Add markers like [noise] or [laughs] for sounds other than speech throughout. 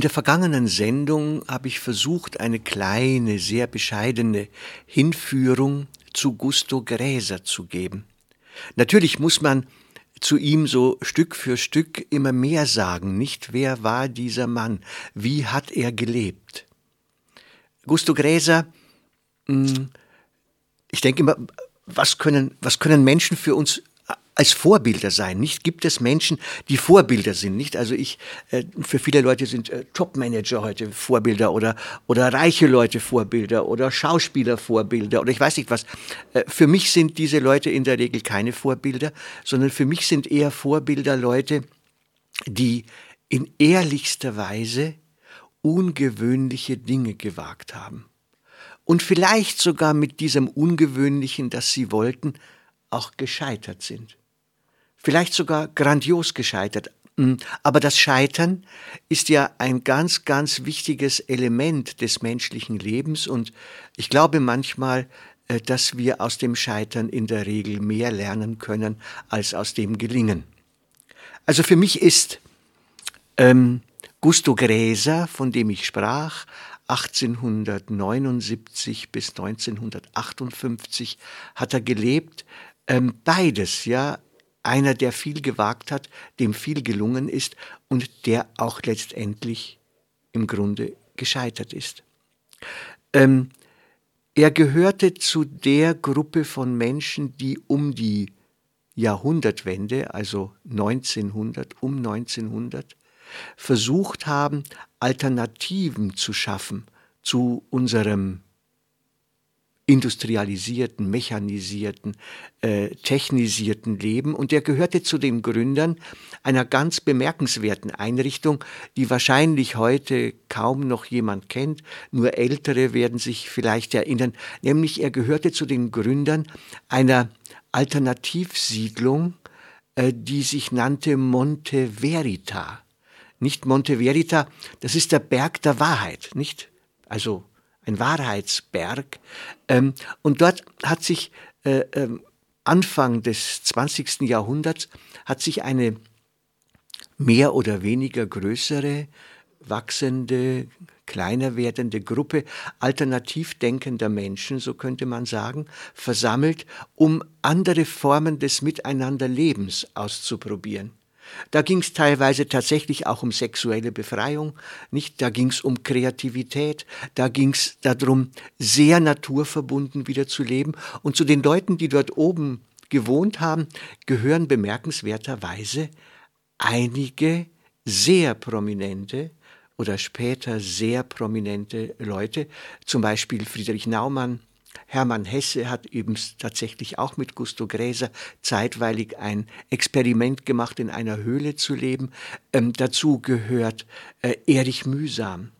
In der vergangenen Sendung habe ich versucht, eine kleine, sehr bescheidene Hinführung zu Gusto Gräser zu geben. Natürlich muss man zu ihm so Stück für Stück immer mehr sagen, nicht wer war dieser Mann, wie hat er gelebt. Gusto Gräser, hm, ich denke immer, was können, was können Menschen für uns als Vorbilder sein. Nicht gibt es Menschen, die Vorbilder sind. Nicht also ich äh, für viele Leute sind äh, Topmanager heute Vorbilder oder oder reiche Leute Vorbilder oder Schauspieler Vorbilder oder ich weiß nicht was. Äh, für mich sind diese Leute in der Regel keine Vorbilder, sondern für mich sind eher Vorbilder Leute, die in ehrlichster Weise ungewöhnliche Dinge gewagt haben. Und vielleicht sogar mit diesem Ungewöhnlichen, das sie wollten, auch gescheitert sind vielleicht sogar grandios gescheitert. Mm, aber das Scheitern ist ja ein ganz, ganz wichtiges Element des menschlichen Lebens und ich glaube manchmal, äh, dass wir aus dem Scheitern in der Regel mehr lernen können als aus dem Gelingen. Also für mich ist ähm, Gusto Gräser, von dem ich sprach, 1879 bis 1958 hat er gelebt. Ähm, beides, ja, einer, der viel gewagt hat, dem viel gelungen ist und der auch letztendlich im Grunde gescheitert ist. Ähm, er gehörte zu der Gruppe von Menschen, die um die Jahrhundertwende, also 1900, um 1900, versucht haben, Alternativen zu schaffen zu unserem industrialisierten, mechanisierten, äh, technisierten Leben. Und er gehörte zu den Gründern einer ganz bemerkenswerten Einrichtung, die wahrscheinlich heute kaum noch jemand kennt, nur Ältere werden sich vielleicht erinnern, nämlich er gehörte zu den Gründern einer Alternativsiedlung, äh, die sich nannte Monte Verita. Nicht Monte Verita, das ist der Berg der Wahrheit, nicht? Also ein Wahrheitsberg. Ähm, und dort hat sich äh, ähm, Anfang des 20. Jahrhunderts hat sich eine mehr oder weniger größere, wachsende, kleiner werdende Gruppe alternativ denkender Menschen, so könnte man sagen, versammelt, um andere Formen des Miteinanderlebens auszuprobieren. Da ging es teilweise tatsächlich auch um sexuelle Befreiung, nicht? Da ging es um Kreativität, da ging es darum, sehr naturverbunden wieder zu leben. Und zu den Leuten, die dort oben gewohnt haben, gehören bemerkenswerterweise einige sehr prominente oder später sehr prominente Leute, zum Beispiel Friedrich Naumann, Hermann Hesse hat eben tatsächlich auch mit Gusto Gräser zeitweilig ein Experiment gemacht, in einer Höhle zu leben. Ähm, dazu gehört äh, Erich Mühsam,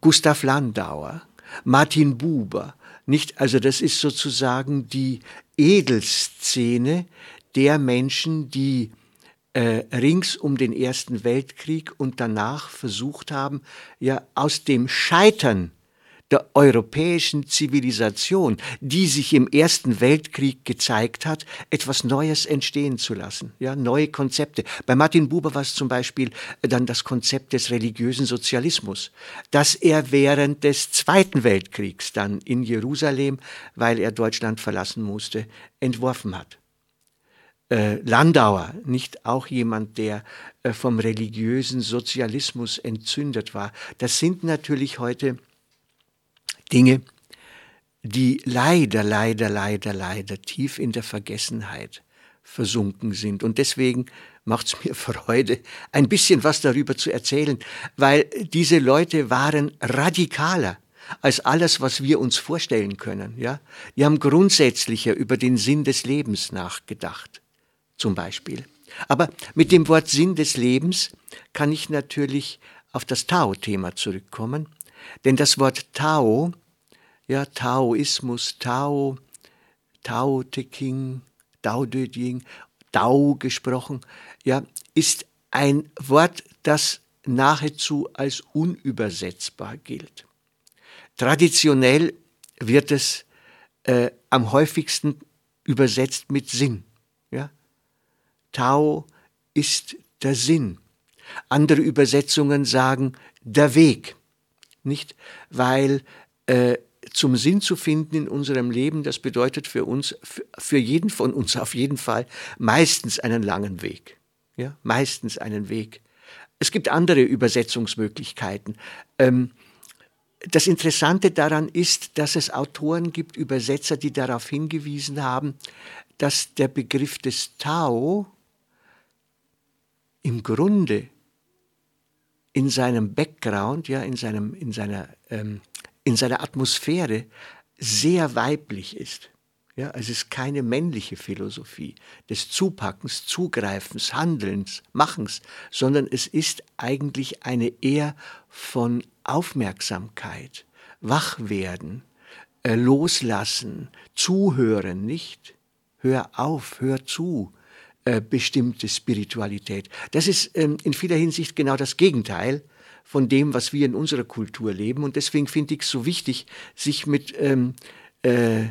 Gustav Landauer, Martin Buber. Nicht, also das ist sozusagen die Edelszene der Menschen, die äh, rings um den Ersten Weltkrieg und danach versucht haben, ja aus dem Scheitern der europäischen Zivilisation, die sich im Ersten Weltkrieg gezeigt hat, etwas Neues entstehen zu lassen, ja, neue Konzepte. Bei Martin Buber war es zum Beispiel äh, dann das Konzept des religiösen Sozialismus, das er während des Zweiten Weltkriegs dann in Jerusalem, weil er Deutschland verlassen musste, entworfen hat. Äh, Landauer, nicht auch jemand, der äh, vom religiösen Sozialismus entzündet war. Das sind natürlich heute Dinge, die leider, leider, leider, leider tief in der Vergessenheit versunken sind. Und deswegen macht es mir [laughs] Freude, ein bisschen was darüber zu erzählen, weil diese Leute waren radikaler als alles, was wir uns vorstellen können. Ja? Die haben grundsätzlicher über den Sinn des Lebens nachgedacht zum Beispiel. Aber mit dem Wort Sinn des Lebens kann ich natürlich auf das Tao-Thema zurückkommen. Denn das Wort Tao, ja, Taoismus, Tao, Tao Te King, Tao De Jing, Tao gesprochen, ja, ist ein Wort, das nahezu als unübersetzbar gilt. Traditionell wird es äh, am häufigsten übersetzt mit Sinn. Ja? Tao ist der Sinn. Andere Übersetzungen sagen der Weg. Nicht, weil äh, zum Sinn zu finden in unserem Leben, das bedeutet für uns, für jeden von uns auf jeden Fall, meistens einen langen Weg. Ja, meistens einen Weg. Es gibt andere Übersetzungsmöglichkeiten. Ähm, das Interessante daran ist, dass es Autoren gibt, Übersetzer, die darauf hingewiesen haben, dass der Begriff des Tao im Grunde in seinem Background, ja, in, seinem, in, seiner, ähm, in seiner Atmosphäre sehr weiblich ist. Ja, es ist keine männliche Philosophie des Zupackens, Zugreifens, Handelns, Machens, sondern es ist eigentlich eine eher von Aufmerksamkeit, Wachwerden, äh, Loslassen, Zuhören, nicht? Hör auf, hör zu, äh, bestimmte Spiritualität. Das ist ähm, in vieler Hinsicht genau das Gegenteil von dem, was wir in unserer Kultur leben. Und deswegen finde ich es so wichtig, sich mit ähm, äh,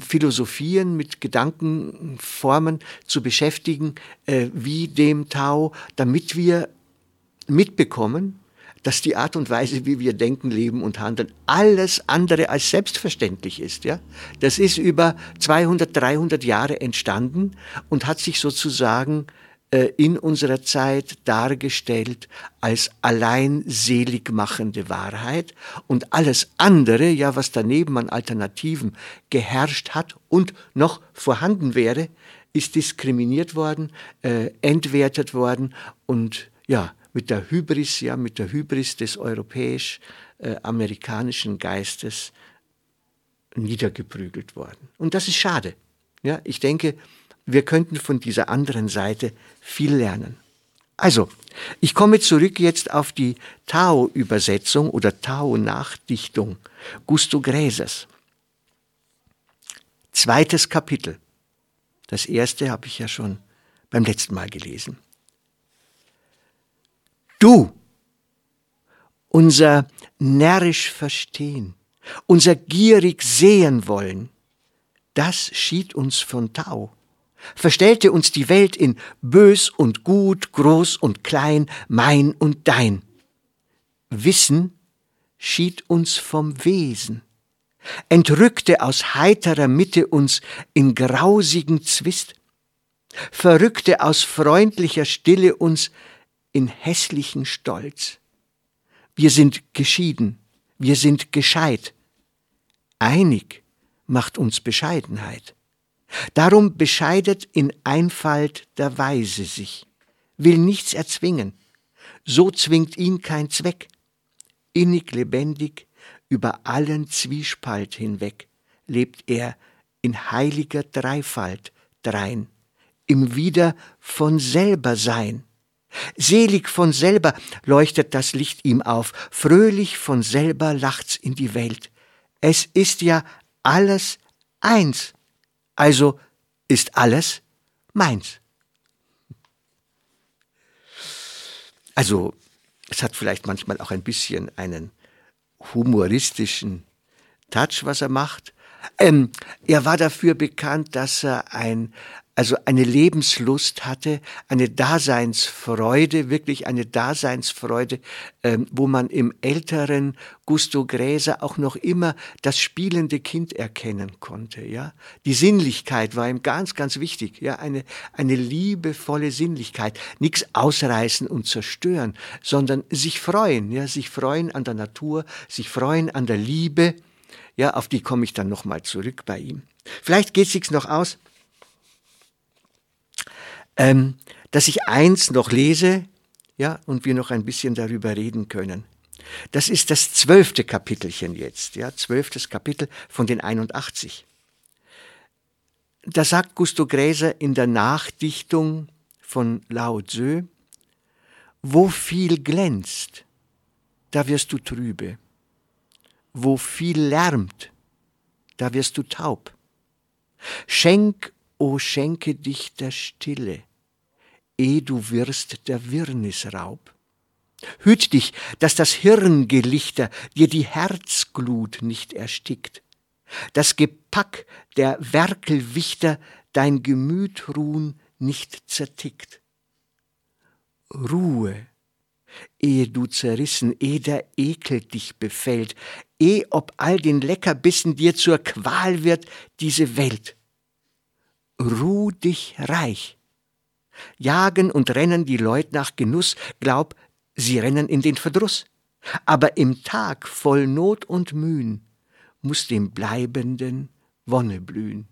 Philosophien, mit Gedankenformen zu beschäftigen, äh, wie dem Tao, damit wir mitbekommen, dass die Art und Weise, wie wir denken, leben und handeln, alles andere als selbstverständlich ist. Ja? Das ist über 200, 300 Jahre entstanden und hat sich sozusagen äh, in unserer Zeit dargestellt als allein selig machende Wahrheit und alles andere, ja, was daneben an Alternativen geherrscht hat und noch vorhanden wäre, ist diskriminiert worden, äh, entwertet worden und ja, mit der Hybris, ja, mit der Hybris des europäisch-amerikanischen äh, Geistes niedergeprügelt worden. Und das ist schade. Ja, ich denke, wir könnten von dieser anderen Seite viel lernen. Also, ich komme zurück jetzt auf die Tao-Übersetzung oder Tao-Nachdichtung Gusto Gräsers. Zweites Kapitel. Das erste habe ich ja schon beim letzten Mal gelesen. Du, unser närrisch Verstehen, unser gierig Sehen wollen, das schied uns von Tau, verstellte uns die Welt in bös und gut, groß und klein, mein und dein. Wissen schied uns vom Wesen, entrückte aus heiterer Mitte uns in grausigen Zwist, verrückte aus freundlicher Stille uns in hässlichen Stolz. Wir sind geschieden, wir sind gescheit. Einig macht uns Bescheidenheit. Darum bescheidet in Einfalt der Weise sich, will nichts erzwingen, so zwingt ihn kein Zweck. Innig lebendig, über allen Zwiespalt hinweg, lebt er in heiliger Dreifalt drein, im Wieder von selber sein. Selig von selber leuchtet das Licht ihm auf, fröhlich von selber lacht's in die Welt. Es ist ja alles eins, also ist alles meins. Also, es hat vielleicht manchmal auch ein bisschen einen humoristischen Touch, was er macht. Ähm, er war dafür bekannt, dass er ein, also eine Lebenslust hatte, eine Daseinsfreude, wirklich eine Daseinsfreude, ähm, wo man im älteren Gusto Gräser auch noch immer das spielende Kind erkennen konnte. Ja, die Sinnlichkeit war ihm ganz, ganz wichtig. Ja, eine eine liebevolle Sinnlichkeit, nichts ausreißen und zerstören, sondern sich freuen. Ja, sich freuen an der Natur, sich freuen an der Liebe. Ja, auf die komme ich dann noch mal zurück bei ihm. Vielleicht geht sich's noch aus ähm, dass ich eins noch lese, ja, und wir noch ein bisschen darüber reden können. Das ist das zwölfte Kapitelchen jetzt, ja, zwölftes Kapitel von den 81. da sagt Gusto Gräser in der Nachdichtung von Lao Tzu, wo viel glänzt, da wirst du trübe. Wo viel lärmt, da wirst du taub. Schenk, o oh, schenke dich der Stille, eh du wirst der Wirrnis Raub. Hüt dich, dass das Hirngelichter dir die Herzglut nicht erstickt, das Gepack der Werkelwichter dein Gemüt ruhn nicht zertickt. Ruhe, ehe du zerrissen, ehe der Ekel dich befällt, ehe ob all den Leckerbissen dir zur Qual wird diese Welt. Ruh dich reich. Jagen und rennen die Leut nach Genuss, glaub, sie rennen in den Verdruss. Aber im Tag voll Not und Mühen muss dem Bleibenden Wonne blühen.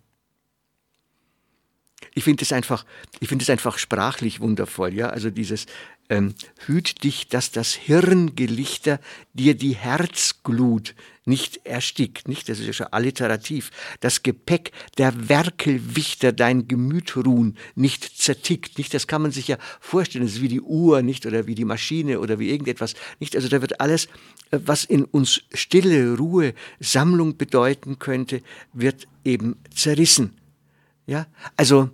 Ich finde es einfach, ich finde es einfach sprachlich wundervoll, ja. Also dieses ähm, Hüt dich, dass das Hirngelichter dir die Herzglut nicht erstickt, nicht? Das ist ja schon alliterativ. Das Gepäck der Werkelwichter dein Gemüt ruhen nicht zertickt, nicht? Das kann man sich ja vorstellen. Das ist wie die Uhr, nicht? Oder wie die Maschine oder wie irgendetwas, nicht? Also da wird alles, äh, was in uns Stille, Ruhe, Sammlung bedeuten könnte, wird eben zerrissen. Ja? Also,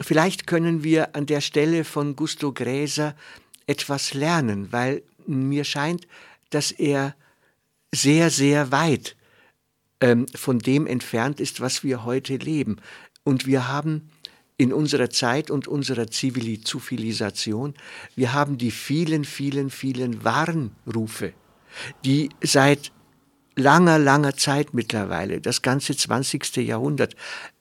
Vielleicht können wir an der Stelle von Gusto Gräser etwas lernen, weil mir scheint, dass er sehr, sehr weit ähm, von dem entfernt ist, was wir heute leben. Und wir haben in unserer Zeit und unserer Zivilisation, wir haben die vielen, vielen, vielen Warnrufe, die seit langer, langer Zeit mittlerweile, das ganze 20. Jahrhundert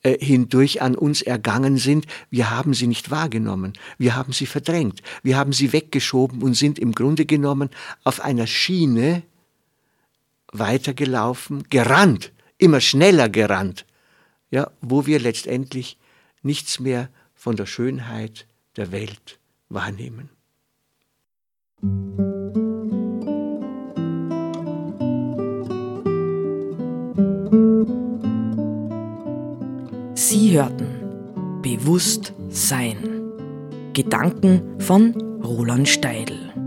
äh, hindurch an uns ergangen sind, wir haben sie nicht wahrgenommen, wir haben sie verdrängt, wir haben sie weggeschoben und sind im Grunde genommen auf einer Schiene weitergelaufen, gerannt, immer schneller gerannt, ja, wo wir letztendlich nichts mehr von der Schönheit der Welt wahrnehmen. Sie hörten Bewusst Sein. Gedanken von Roland Steidl.